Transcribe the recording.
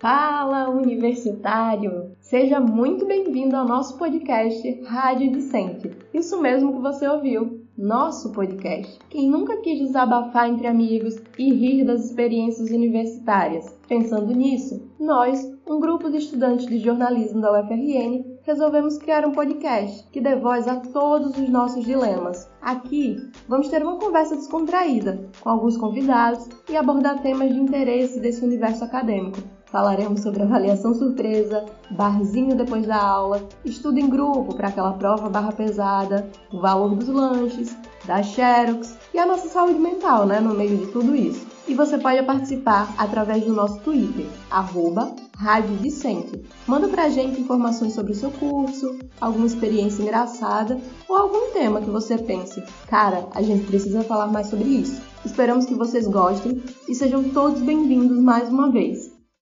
Fala, universitário! Seja muito bem-vindo ao nosso podcast Rádio Dicente. Isso mesmo que você ouviu, nosso podcast. Quem nunca quis desabafar entre amigos e rir das experiências universitárias? Pensando nisso, nós, um grupo de estudantes de jornalismo da UFRN, resolvemos criar um podcast que dê voz a todos os nossos dilemas. Aqui, vamos ter uma conversa descontraída com alguns convidados e abordar temas de interesse desse universo acadêmico Falaremos sobre avaliação surpresa, barzinho depois da aula, estudo em grupo para aquela prova barra pesada, o valor dos lanches, da Xerox e a nossa saúde mental, né, no meio de tudo isso. E você pode participar através do nosso Twitter, arroba Rádio Vicente. Manda pra gente informações sobre o seu curso, alguma experiência engraçada ou algum tema que você pense, cara, a gente precisa falar mais sobre isso. Esperamos que vocês gostem e sejam todos bem-vindos mais uma vez.